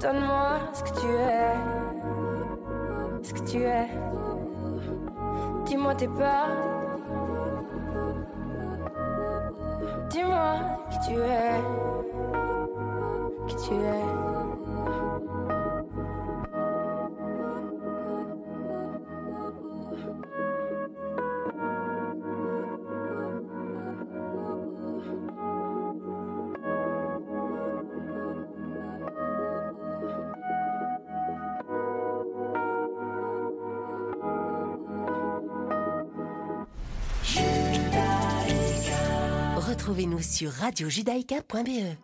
Donne-moi ce que tu es, ce que tu es. Dis-moi tes peurs. Dis-moi qui tu es, qui tu es. Retrouvez-nous sur radiojudaïka.be.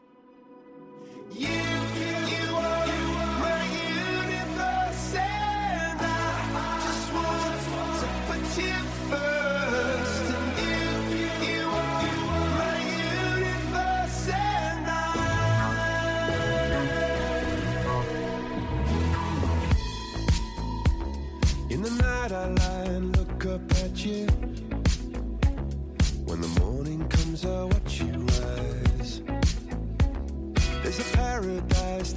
In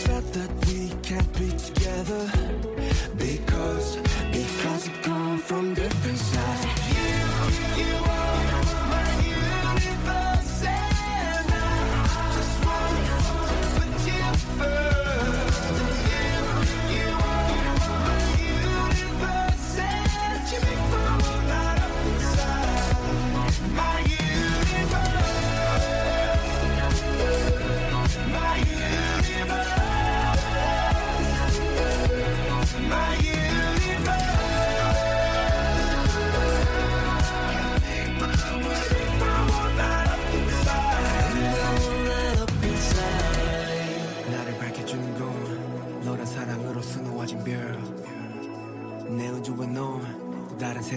Said that we can't be together. Because, because we come from different sides. You, you are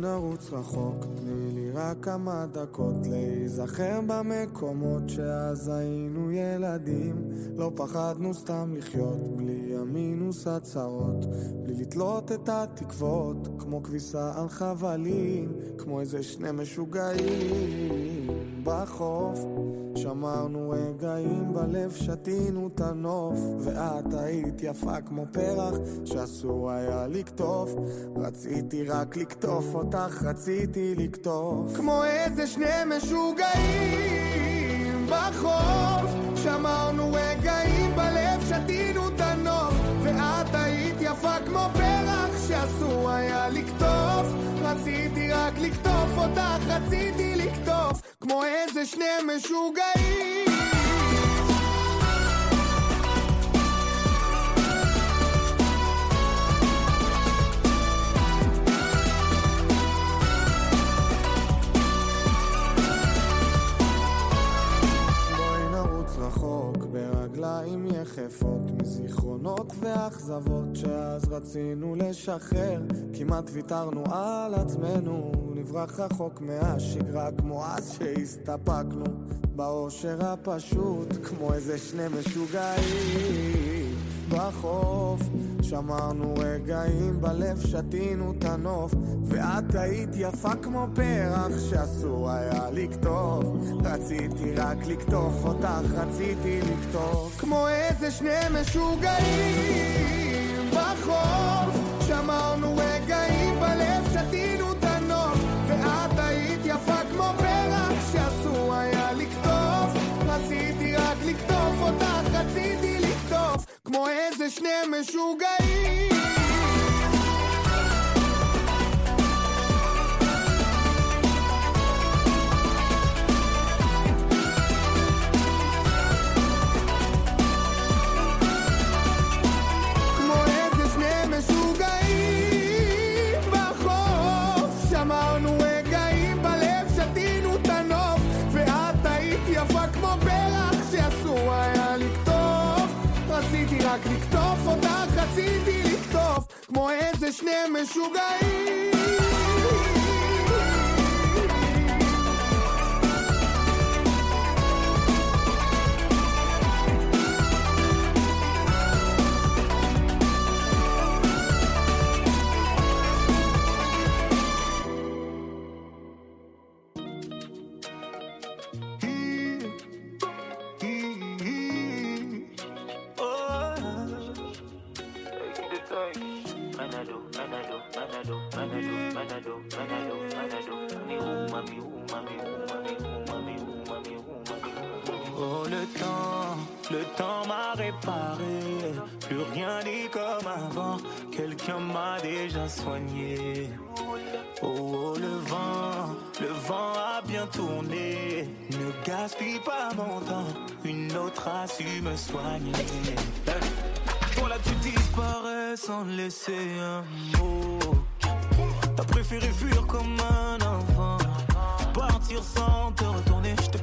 בואי נרוץ רחוק, תני לי רק כמה דקות להיזכר במקומות שאז היינו ילדים. לא פחדנו סתם לחיות, בלי המינוס הצרות בלי לתלות את התקוות, כמו כביסה על חבלים כמו איזה שני משוגעים בחוף שמרנו רגעים בלב, שתינו את הנוף, ואת היית יפה כמו פרח, שאסור היה לקטוף. רציתי רק לקטוף אותך, רציתי לקטוף. כמו איזה שני משוגעים בחוף, שמרנו רגעים בלב, שתינו את הנוף, ואת היית יפה כמו פרח, שאסור היה לקטוף. רציתי רק לקטוף אותך, רציתי לקטוף. כמו איזה שני משוגעים. יחפות מזיכרונות ואכזבות שאז רצינו לשחרר. כמעט ויתרנו על עצמנו נברח רחוק מהשגרה כמו אז שהסתפקנו. באושר הפשוט כמו איזה שני משוגעים. בחוף. שמרנו רגעים בלב, שתינו את הנוף. ואת היית יפה כמו פרח שאסור היה לקטוף. רציתי רק לקטוף אותך, רציתי לקטוף. כמו איזה שני משוגעים בחוף. שמרנו רגעים בלב, שתינו את הנוף. ואת היית יפה כמו פרח שאסור היה לקטוף. רציתי רק לקטוף אותך, רציתי... כמו איזה שני משוגעים. ze snee me sugari. temps m'a réparé, plus rien n'est comme avant, quelqu'un m'a déjà soigné. Oh, oh, le vent, le vent a bien tourné, ne gaspille pas mon temps, une autre a su me soigner. Voilà, tu disparais sans laisser un mot. T'as préféré fuir comme un enfant, partir sans te retourner, je te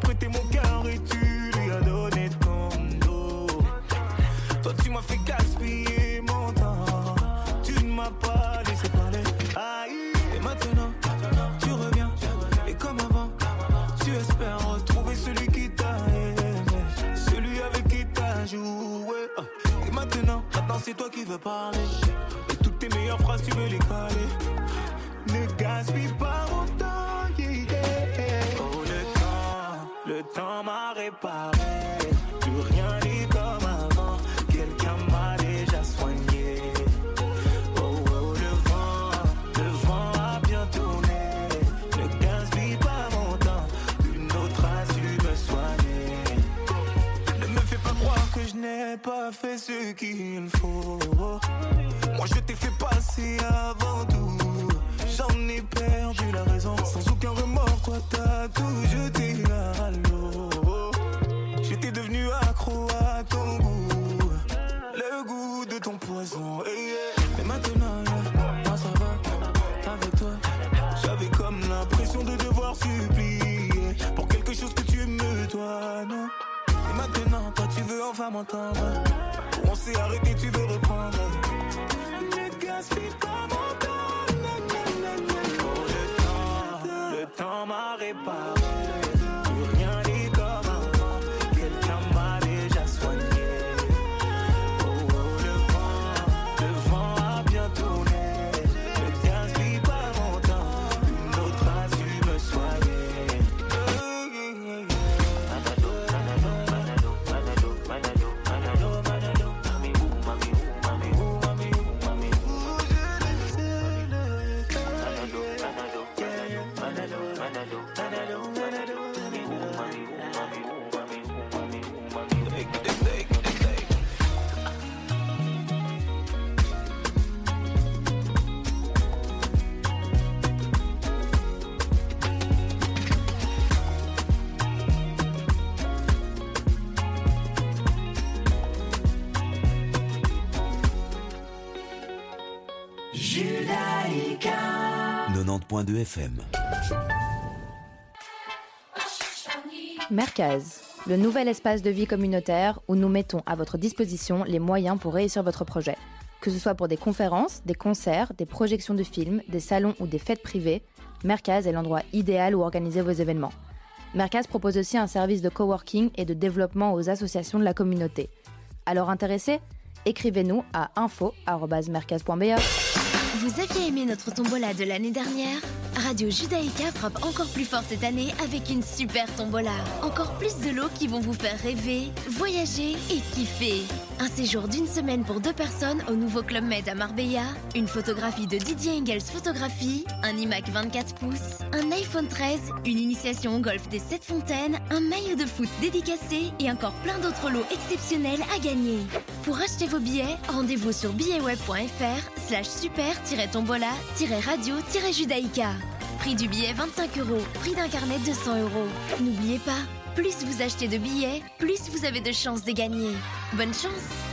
90.2 FM. Merkaz, le nouvel espace de vie communautaire où nous mettons à votre disposition les moyens pour réussir votre projet. Que ce soit pour des conférences, des concerts, des projections de films, des salons ou des fêtes privées, Merkaz est l'endroit idéal où organiser vos événements. Merkaz propose aussi un service de coworking et de développement aux associations de la communauté. Alors intéressé Écrivez-nous à info.merkaz.be. Vous aviez aimé notre tombola de l'année dernière? Radio Judaïka frappe encore plus fort cette année avec une super tombola. Encore plus de lots qui vont vous faire rêver, voyager et kiffer. Un séjour d'une semaine pour deux personnes au nouveau Club Med à Marbella, une photographie de Didier Engels Photographie, un iMac 24 pouces, un iPhone 13, une initiation au golf des 7 fontaines, un maillot de foot dédicacé et encore plein d'autres lots exceptionnels à gagner. Pour acheter vos billets, rendez-vous sur billetweb.fr slash super-tombola-radio-judaïka. Prix du billet 25 euros, prix d'un carnet 200 euros. N'oubliez pas, plus vous achetez de billets, plus vous avez de chances de gagner. Bonne chance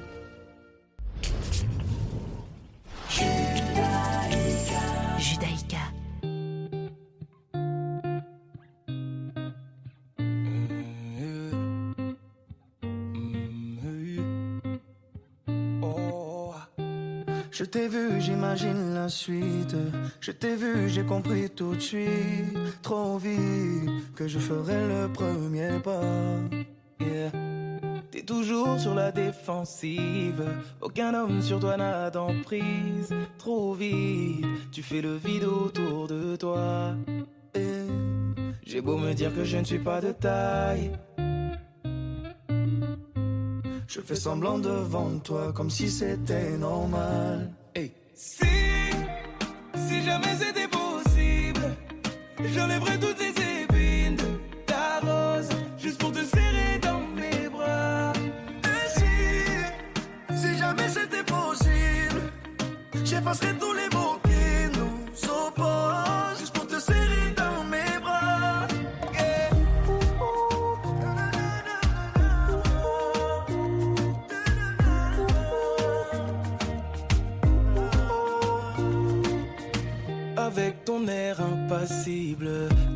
Je t'ai vu, j'imagine la suite. Je t'ai vu, j'ai compris tout de suite. Trop vite que je ferai le premier pas. Yeah. T'es toujours sur la défensive. Aucun homme sur toi n'a d'emprise. Trop vite, tu fais le vide autour de toi. J'ai beau me dire que je ne suis pas de taille. Je fais semblant devant toi comme si c'était normal. Si, si jamais c'était possible, j'enlèverais toutes les épines de ta rose juste pour te serrer dans mes bras. Et si, si jamais c'était possible, j'effacerais tous les mots qui nous opposent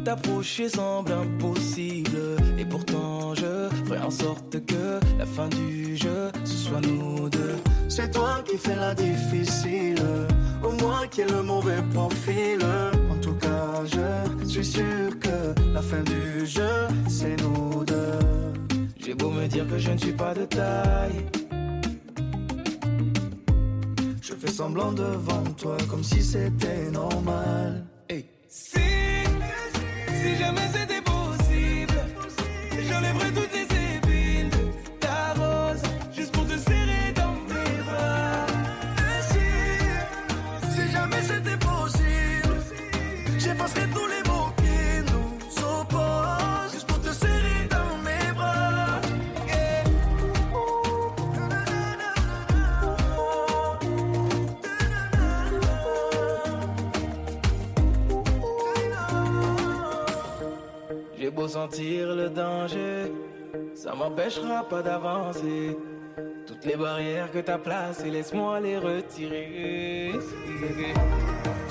t'approcher semble impossible. Et pourtant, je ferai en sorte que la fin du jeu, ce soit nous deux. C'est toi qui fais la difficile, au moins qui est le mauvais profil. En tout cas, je suis sûr que la fin du jeu, c'est nous deux. J'ai beau me dire que je ne suis pas de taille. Je fais semblant devant toi comme si c'était normal. Si, jamais c'était possible, j'enlèverais toutes sentir le danger, ça m'empêchera pas d'avancer. Toutes les barrières que t'as placées, laisse-moi les retirer.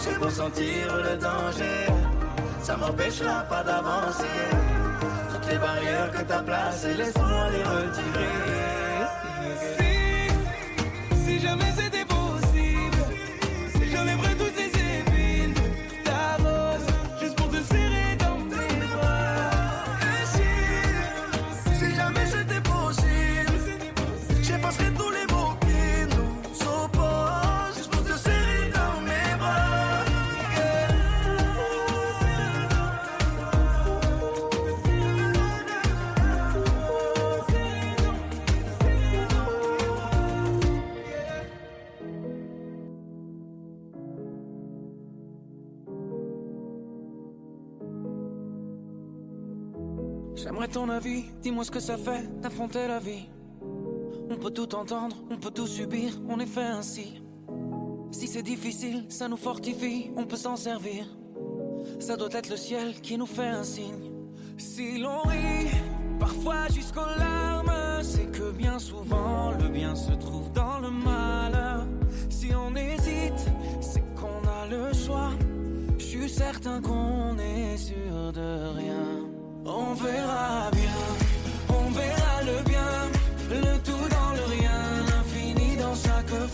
J'ai beau sentir le danger, ça m'empêchera pas d'avancer. Toutes les barrières que t'as placées, laisse-moi les retirer. Dis-moi ce que ça fait d'affronter la vie. On peut tout entendre, on peut tout subir, on est fait ainsi. Si c'est difficile, ça nous fortifie, on peut s'en servir. Ça doit être le ciel qui nous fait un signe. Si l'on rit, parfois jusqu'aux larmes, c'est que bien souvent le bien se trouve dans le mal. Si on hésite, c'est qu'on a le choix. Je suis certain qu'on est sûr de rien. On verra bien, on verra le bien, le tout dans le rien, l'infini dans chaque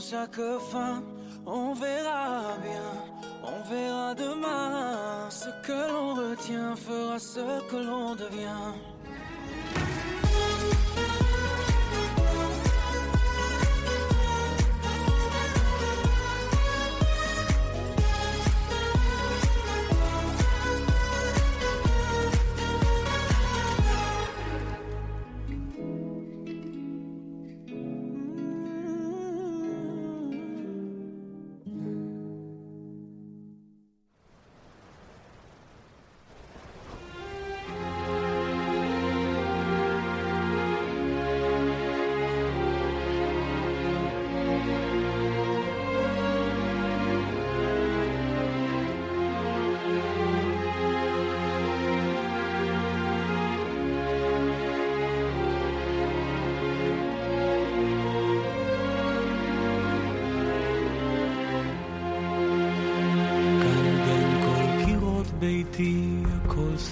chaque fin. On verra bien, on verra demain. Ce que l'on retient fera ce que l'on devient.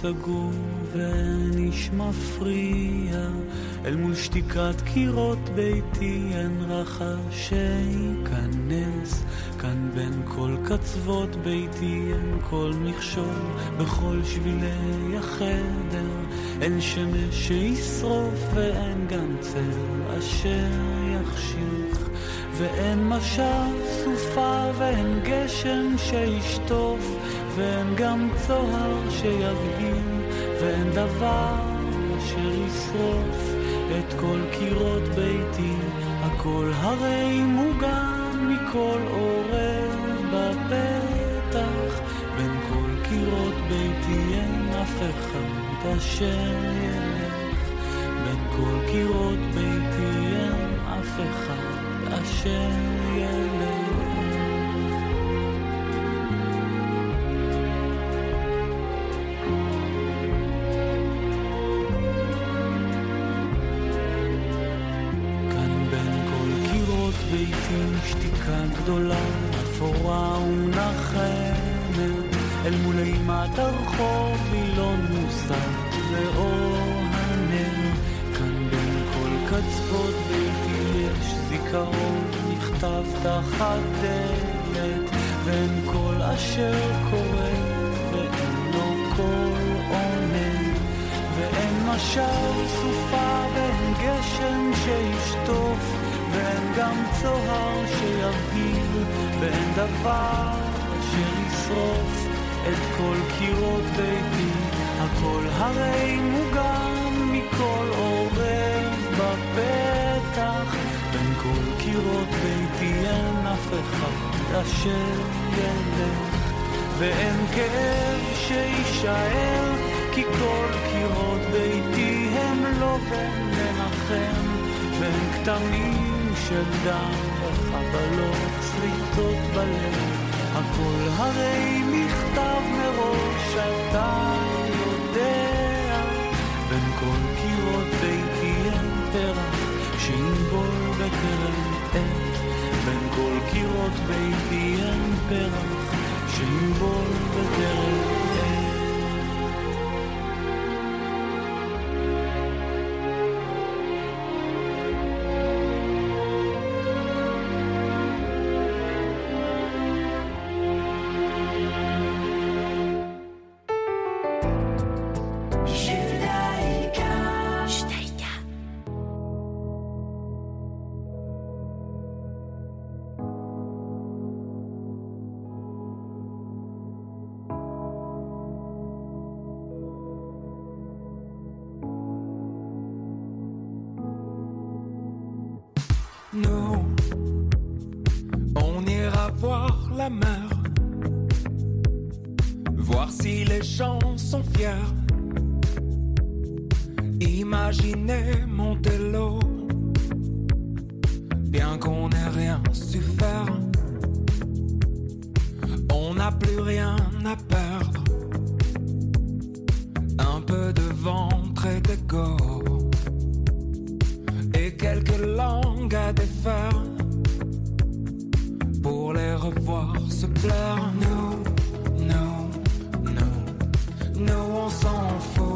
סגור ואין איש מפריע. אל מול שתיקת קירות ביתי אין רחש שייכנס. כאן בין כל קצוות ביתי אין כל מכשול. בכל שבילי החדר אין שמש שישרוף ואין גם צל אשר יחשיך. ואין משב סופה ואין גשם שישטוף ואין גם צוהר שיבהיל ואין דבר אשר ישרוף את כל קירות ביתי. הכל הרי מוגן מכל עורב בפתח. בין כל קירות ביתי אין אף אחד אשר ילך בין כל קירות ביתי אין אף אחד אשר ילך מכאן גדולה, אפורה ומנחמת, אל מול אימת הרחוב מילון לא מוסר ואור הנר. כאן בין כל קצוות ביתי יש זיכרון נכתב תחת דלת, ואין כל אשר קורה ואין לו כל עונן, ואין משל סופה ואין גשם שישטוף. ואין גם צוהר שיבהיל ואין דבר שישרוף את כל קירות ביתי. הכל הרי מוגן מכל עורב בפתח. בין כל קירות ביתי אין אף אחד אשר ילך. ואין כאב שיישאר כי כל קירות ביתי הם לא בן מנחם ואין כתמים של דם וחבלות שריטות בלב. הכל הרי מכתב מראש אתה יודע. בין כל קירות ביתי אין פרח שינבול בקרן עת בין כל קירות ביתי אין פרח שינבול בקרן On n'a plus rien à perdre. Un peu de ventre et d'ego. Et quelques langues à défaire. Pour les revoir se plaire. Nous, nous, nous, nous on s'en fout.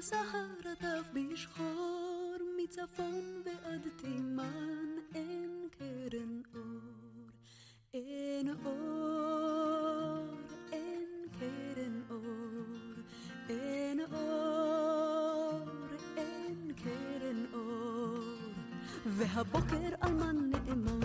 הסהר רדף בשחור, מצפון ועד תימן אין קרן אור. אין אור, אין קרן אור, אין אור, אין קרן אור. והבוקר אלמן נאמן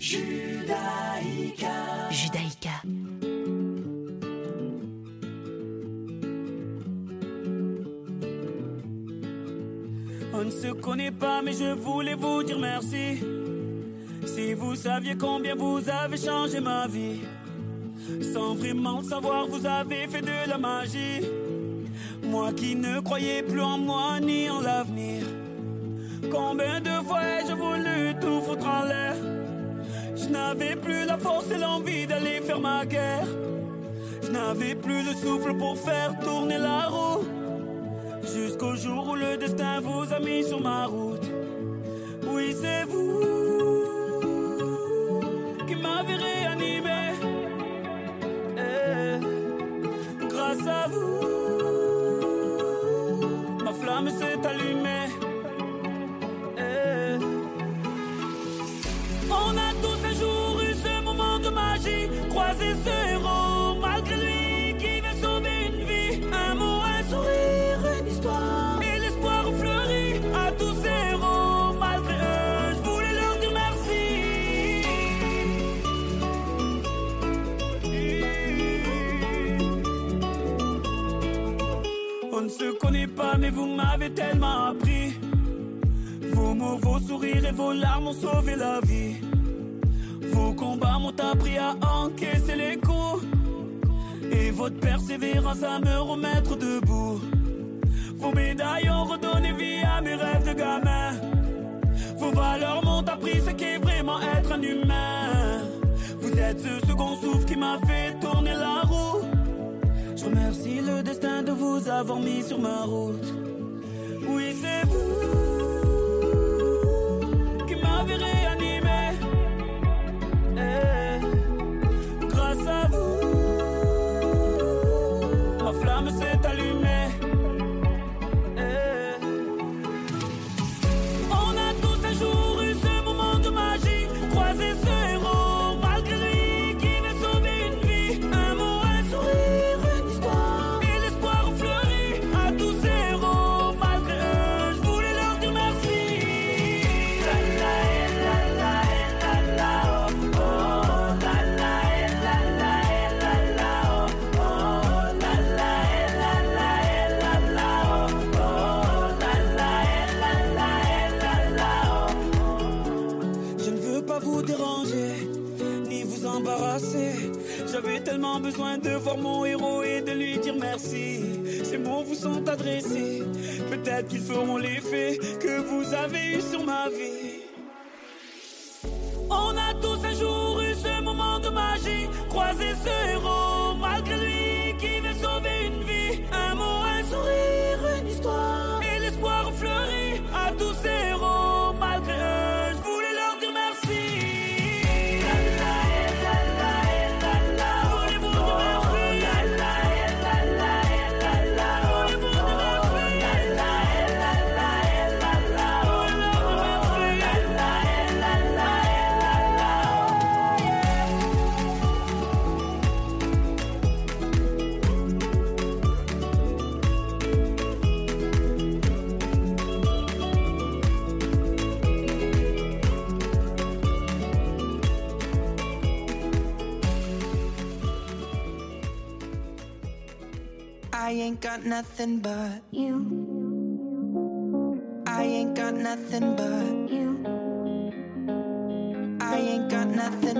Judaïka. Judaïka. On ne se connaît pas, mais je voulais vous dire merci. Si vous saviez combien vous avez changé ma vie, sans vraiment savoir, vous avez fait de la magie. Moi qui ne croyais plus en moi ni en l'avenir, combien de fois ai-je voulu tout foutre en l'air? Je n'avais plus la force et l'envie d'aller faire ma guerre. Je n'avais plus le souffle pour faire tourner la roue. Jusqu'au jour où le destin vous a mis sur ma route. vous m'avez tellement appris. Vos mots, vos sourires et vos larmes ont sauvé la vie. Vos combats m'ont appris à encaisser les coups. Et votre persévérance à me remettre debout. Vos médailles ont redonné vie à mes rêves de gamin. Vos valeurs m'ont appris ce qu'est vraiment être un humain. Vous êtes ce second souffle qui m'a fait tourner la roue. Je remercie le destin de vous avoir mis sur ma route. Oui, c'est vous. got nothing but you. I ain't got nothing but you. I ain't got nothing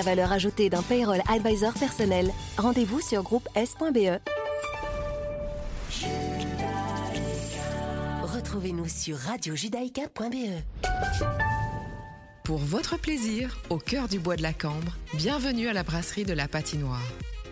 la valeur ajoutée d'un payroll advisor personnel. Rendez-vous sur groupe S.be. Retrouvez-nous sur radiojudaïka.be. Pour votre plaisir, au cœur du bois de la Cambre, bienvenue à la brasserie de la Patinoire.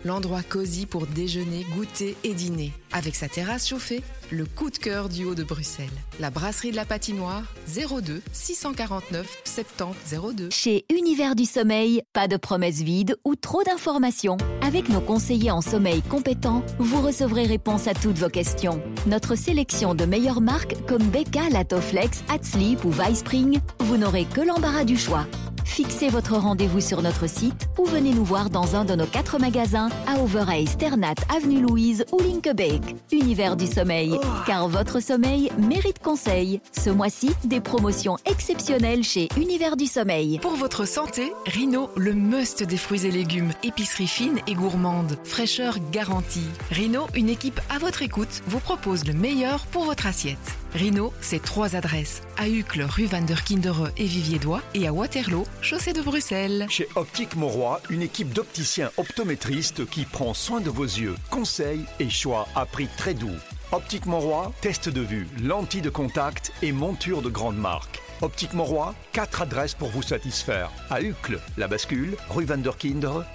L'endroit cosy pour déjeuner, goûter et dîner. Avec sa terrasse chauffée, le coup de cœur du haut de Bruxelles. La brasserie de la Patinoire, 02 649 70 02. Chez Univers du Sommeil, pas de promesses vides ou trop d'informations. Avec nos conseillers en sommeil compétents, vous recevrez réponse à toutes vos questions. Notre sélection de meilleures marques comme Becca, Latoflex, Hatsleep ou Vicepring, vous n'aurez que l'embarras du choix. Fixez votre rendez-vous sur notre site ou venez nous voir dans un de nos quatre magasins à Overay, Sternat, Avenue Louise ou Linkebeek. Univers du sommeil, car votre sommeil mérite conseil. Ce mois-ci, des promotions exceptionnelles chez Univers du sommeil. Pour votre santé, Rhino, le must des fruits et légumes. Épicerie fine et gourmande. Fraîcheur garantie. Rhino, une équipe à votre écoute, vous propose le meilleur pour votre assiette. Rhino, c'est trois adresses. À Uccle, rue Van der Kindere et Vivier-Dois et à Waterloo, chaussée de Bruxelles. Chez Optique Mauroy, une équipe d'opticiens optométristes qui prend soin de vos yeux. Conseils et choix à prix très doux. Optique Mauroy, test de vue, lentilles de contact et monture de grande marque. Optique Mauroy, quatre adresses pour vous satisfaire. À Uccle, La Bascule, rue Van der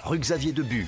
rue Xavier Debu.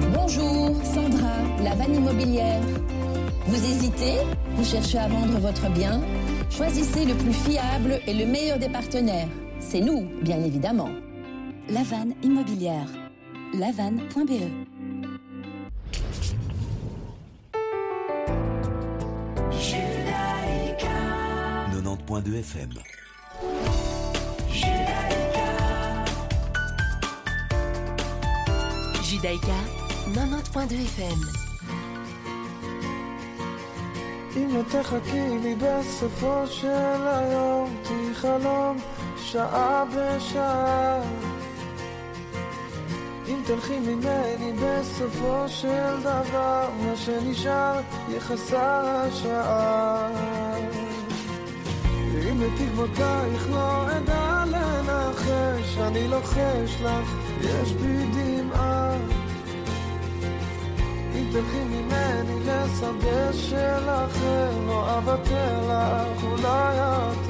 Bonjour, Sandra, la vanne immobilière. Vous hésitez Vous cherchez à vendre votre bien Choisissez le plus fiable et le meilleur des partenaires. C'est nous, bien évidemment. La vanne immobilière. lavanne.be 90.2 FM. Judaïka 90.2 FM. אם לא תחכי לי בסופו של היום, תהי חלום שעה בשעה. אם תלכי ממני בסופו של דבר, מה שנשאר יהיה חסר השעה. אם לתקוותייך לא אדע לנחש, אני לוחש לך, יש בי דמעה. תלכי ממני לשדה של אחר, לא אוותר לך, אולי את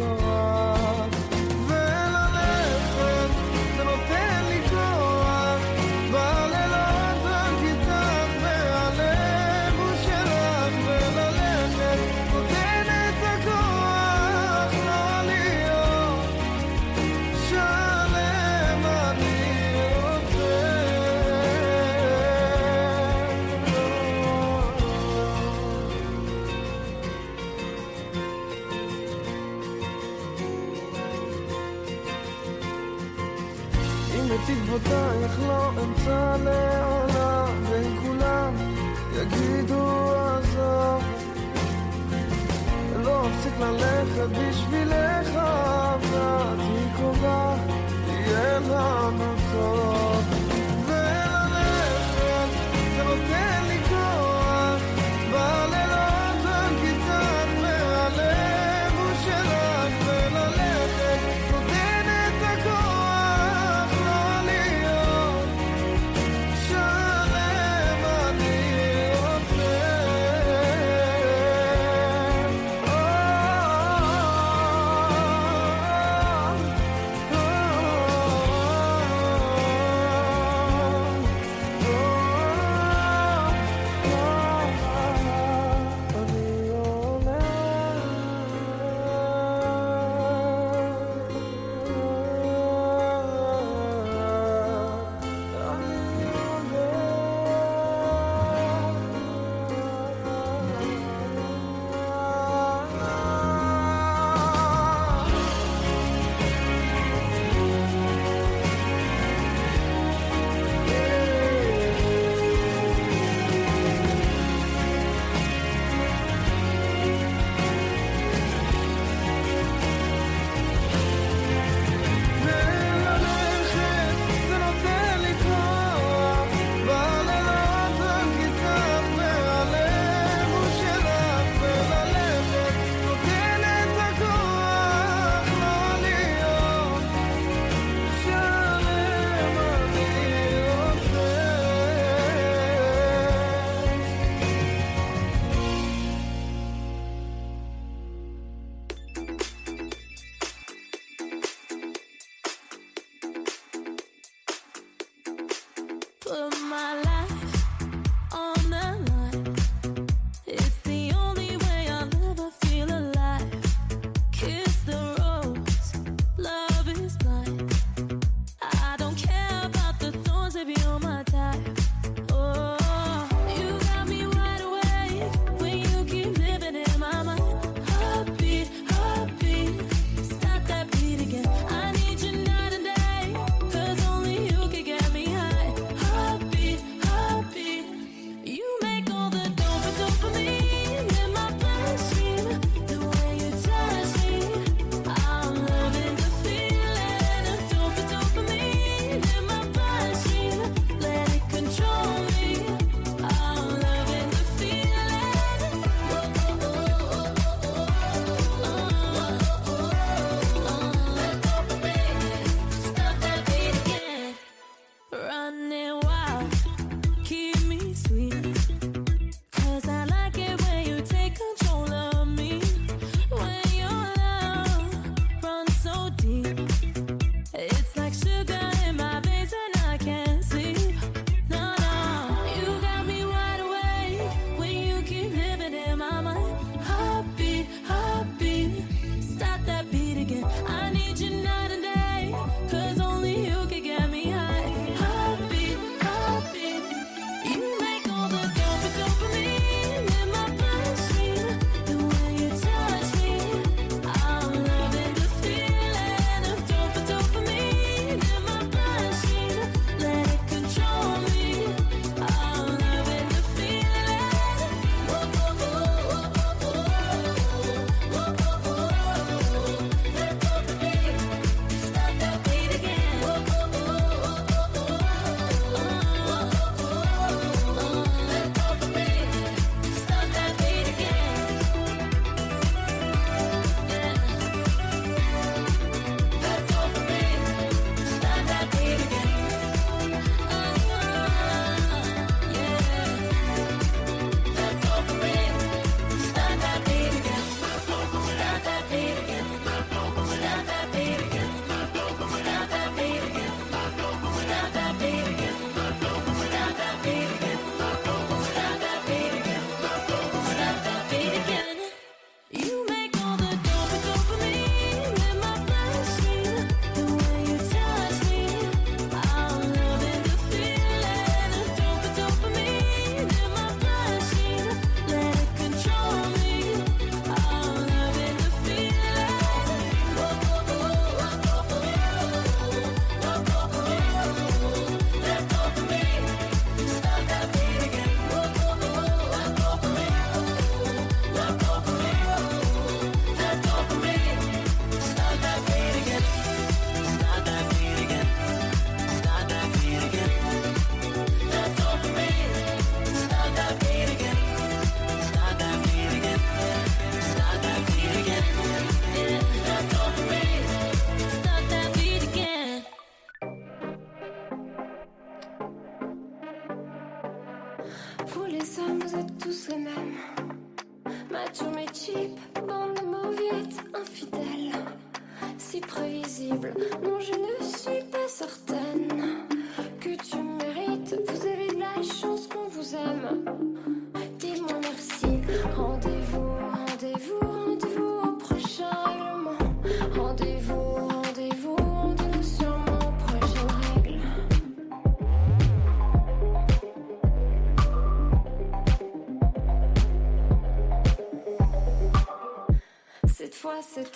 אמצא לעולם בין כולם יגידו עזוב לא אפסיק ללכת בשבילך ואת היא קרובה יהיה לנו טוב.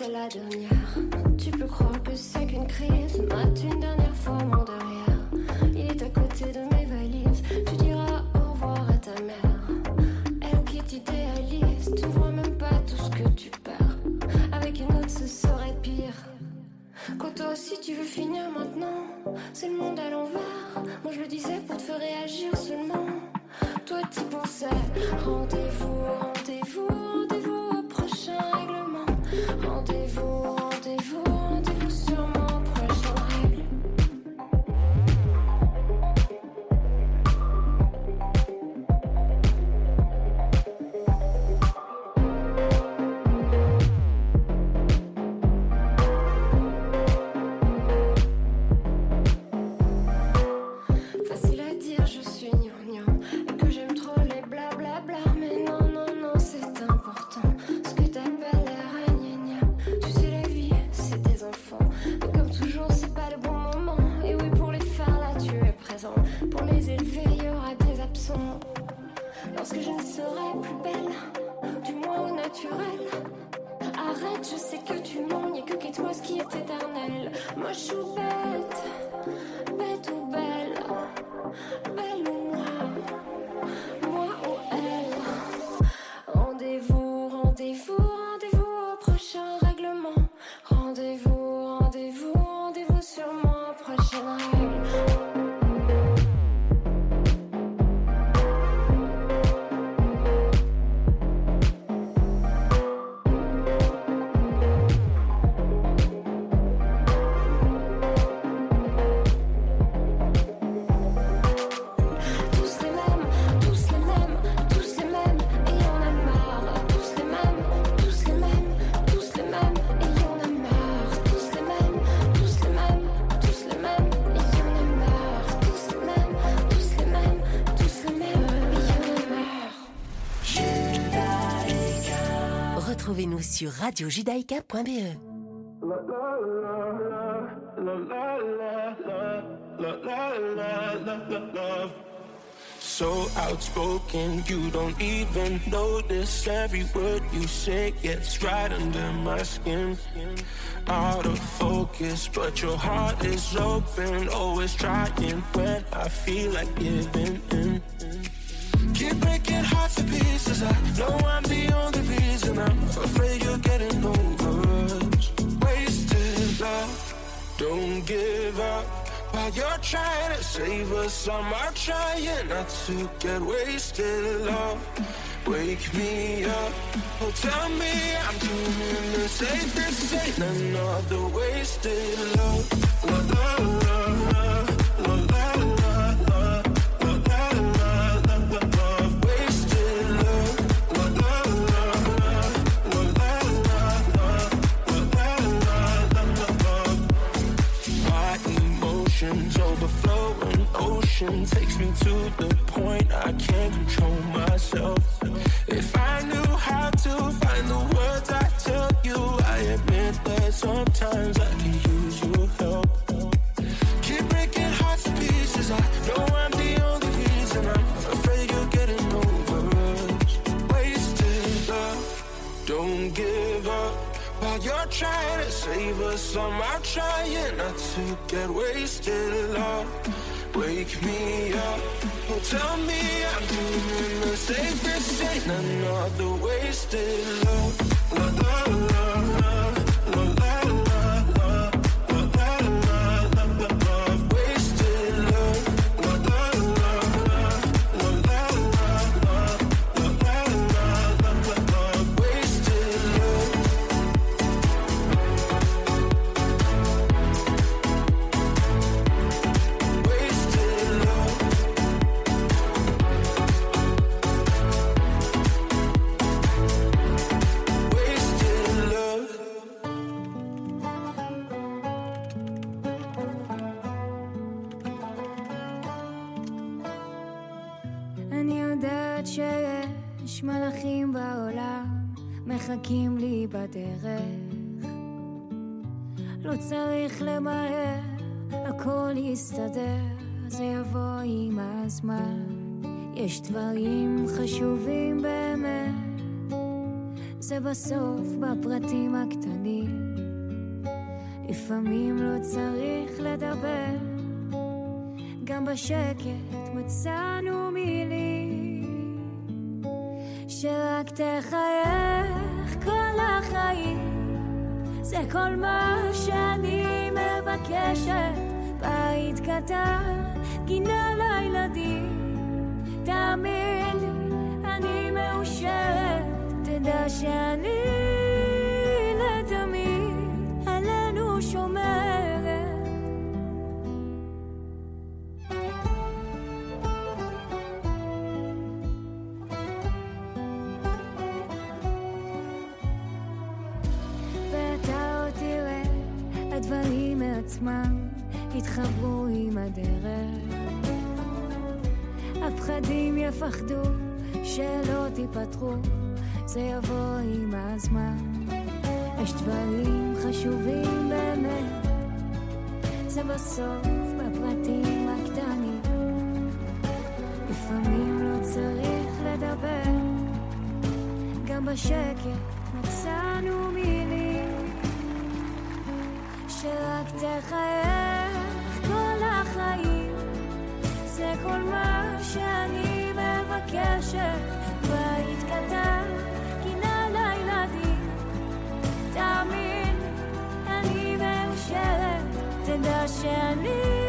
la dernière. sur radiojudaïka.be. So outspoken, you don't even notice every word you say gets right under my skin. Out of focus, but your heart is open, always trying when I feel like giving in. Keep breaking hearts to pieces. I know I'm the only reason. I'm afraid you're getting over us. Wasted love. Don't give up. While you're trying to save us, I'm trying not to get wasted love. Wake me up, oh tell me I'm doing the safest, ain't another wasted love. love, love, love. overflowing ocean takes me to the point I can't control myself. If I knew how to find the words I tell you, I admit that sometimes I can You're trying to save us, I'm trying not to get wasted. Love, wake me up. and tell me I'm doing the safest thing. Another wasted love. love, love. בדרך. לא צריך למהר, הכל יסתדר, זה יבוא עם הזמן. יש דברים חשובים באמת, זה בסוף בפרטים הקטנים. לפעמים לא צריך לדבר, גם בשקט מצאנו מילים שרק תחייך כל החיים. זה כל מה שאני מבקשת, בית קטן, גינה לילדים. תאמין לי, אני מאושרת, תדע שאני מעצמם יתחברו עם הדרך. הפחדים יפחדו שלא תיפתחו, זה יבוא עם הזמן. יש דברים חשובים באמת, זה בסוף בפרטים הקטנים. לפעמים לא צריך לדבר, גם בשקט מצאנו מילים שרק תחייך כל החיים. זה כל מה שאני מבקשת, בית קטן, גינה לילדים. תאמין, אני מאושרת, תדע שאני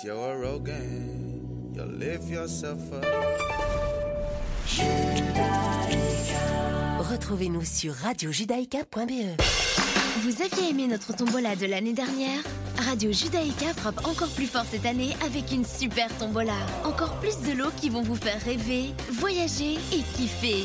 Riley's your Rogan. You live yourself up. Retrouvez-nous sur radiojudaïka.be. Vous aviez aimé notre tombola de l'année dernière? Radio Judaïka frappe encore plus fort cette année avec une super tombola. Encore plus de lots qui vont vous faire rêver, voyager et kiffer.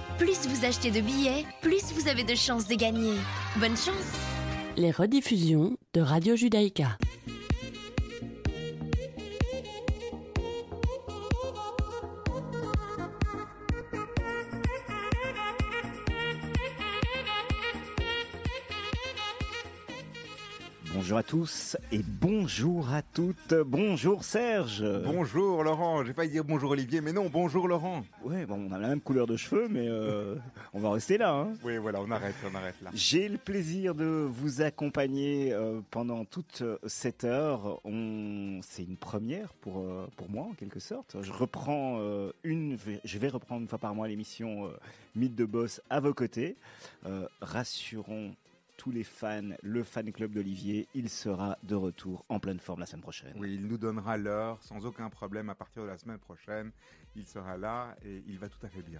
plus vous achetez de billets, plus vous avez de chances de gagner. Bonne chance Les rediffusions de Radio Judaïka. Bonjour à tous et bonjour à toutes. Bonjour Serge. Bonjour Laurent, j'ai failli dire bonjour Olivier, mais non, bonjour Laurent. Ouais, bon, on a la même couleur de cheveux, mais euh, on va rester là. Hein. Oui, voilà, on arrête, on arrête là. J'ai le plaisir de vous accompagner euh, pendant toute cette heure. On... C'est une première pour, euh, pour moi, en quelque sorte. Je reprends euh, une, je vais reprendre une fois par mois l'émission euh, Mythe de Boss à vos côtés. Euh, rassurons tous les fans, le fan club d'Olivier, il sera de retour en pleine forme la semaine prochaine. Oui, il nous donnera l'heure sans aucun problème à partir de la semaine prochaine. Il sera là et il va tout à fait bien.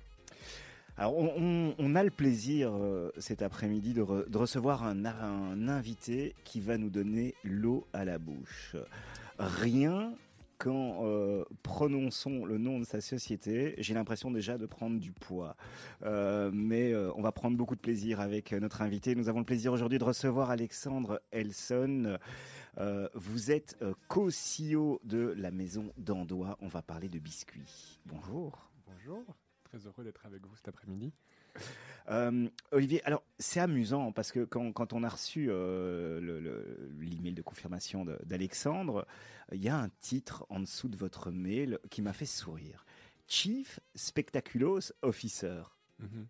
Alors, on, on- on a le plaisir euh, cet après-midi de, re- de recevoir un, un invité qui va nous donner l'eau à la bouche. Rien qu'en euh, prononçons le nom de sa société, j'ai l'impression déjà de prendre du poids. Euh, mais euh, on va prendre beaucoup de plaisir avec notre invité. Nous avons le plaisir aujourd'hui de recevoir Alexandre Elson. Vous êtes co-CEO de la maison d'Andois. On va parler de biscuits. Bonjour. Bonjour, très heureux d'être avec vous cet après-midi. Euh, Olivier, alors c'est amusant parce que quand, quand on a reçu euh, le- le- l'email de confirmation d'Alexandre, il y a un titre en dessous de votre mail qui m'a fait sourire. Chief Spectaculos Officer. Mhm.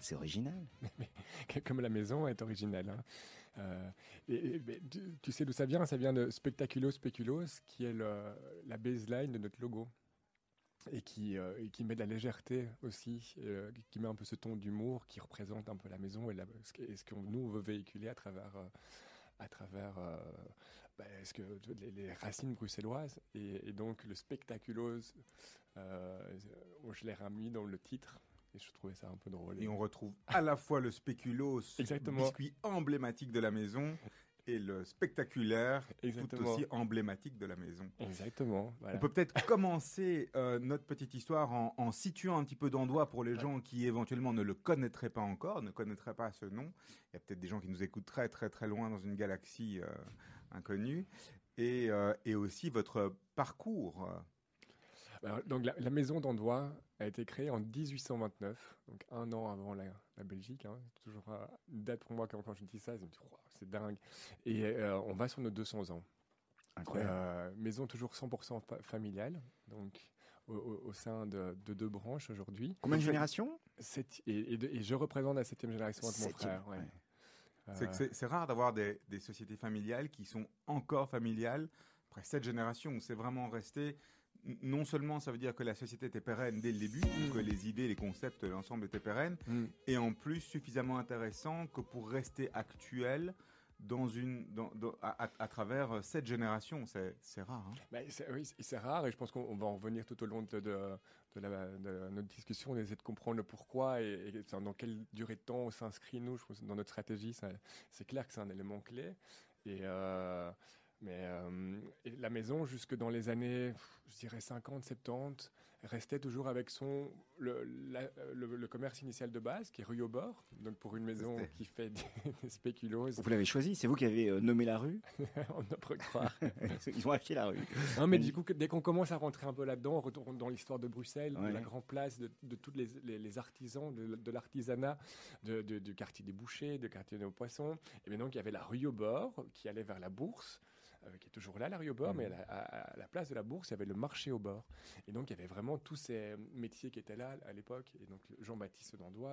C'est original. Comme la maison est originale. hein. Euh, et- et- mais tu, tu sais d'où ça vient? Ça vient de Spectaculo Speculos, qui est le- la baseline de notre logo. Et qui, euh, et qui met de la légèreté aussi, euh, qui met un peu ce ton d'humour qui représente un peu la maison et, la- ce que- et ce qu'on nous veut véhiculer à travers, euh, à travers bah, ce que, les, les racines bruxelloises. Et, et donc le spectaculos, euh, je l'ai remis dans le titre et je trouvais ça un peu drôle. Et on retrouve à la fois le spéculoos, Exactement. biscuit emblématique de la maison, et le spectaculaire, tout aussi emblématique de la maison. Exactement. voilà. On peut peut-être commencer euh, notre petite histoire en, en situant un petit peu d'endroit pour les gens qui éventuellement ne le connaîtraient pas encore, ne connaîtraient pas ce nom. Il y a peut-être des gens qui nous écoutent très très très loin dans une galaxie euh, inconnue. Et, euh, et aussi votre parcours. Alors, donc la, la maison d'Andois a été créée en 1829, donc un an avant la, la Belgique. hein. C'est toujours euh, une date pour moi quand, quand je dis ça, je me dis, Wow, c'est dingue. Et euh, on va sur nos 200 ans. Incroyable. Euh, maison toujours 100% fa- familiale, donc au, au- au sein de, de deux branches aujourd'hui. Combien de générations? sept- et, et de- et je représente la septième génération avec mon frère. ouais. ouais. C'est Euh, c'est rare d'avoir des, des sociétés familiales qui sont encore familiales après cette génération où c'est vraiment resté. Non seulement ça veut dire que la société était pérenne dès le début, que les idées, les concepts, l'ensemble étaient pérennes, Mm. et en plus suffisamment intéressant que pour rester actuel dans une, dans- dans- à, travers euh, cette génération. C'est rare. hein. Bah, c'est- oui, c'est- rare et je pense qu'on on va en revenir tout au long de, de- de la- de notre discussion. On essaie de comprendre le pourquoi et, dans quelle durée de temps on s'inscrit, nous. Je pense que dans notre stratégie, c'est clair que c'est un élément clé. Et, euh, mais euh, la maison, jusque dans les années, je dirais 50, 70, restait toujours avec son, le, la- le- le commerce initial de base, qui est rue au bord. Donc pour une maison qui fait des, des spéculoos. Vous l'avez choisi, c'est vous qui avez euh, nommé la rue on ne peut croire. Ils ont acheté la rue. Non, mais du coup, dès qu'on commence à rentrer un peu là-dedans, on retourne dans l'histoire de Bruxelles, Ouais. de la grande place, de, de tous les, les- les artisans, de, de l'artisanat, de- du quartier des bouchers, du quartier des poissons. Et bien donc, il y avait la rue au bord qui allait vers la bourse. Euh, qui est toujours là, la rue au bord, Mhm. mais à la, à- à la place de la bourse, il y avait le marché au bord. Et donc, il y avait vraiment tous ces métiers qui étaient là à l'époque. Et donc, Jean-Baptiste Dandois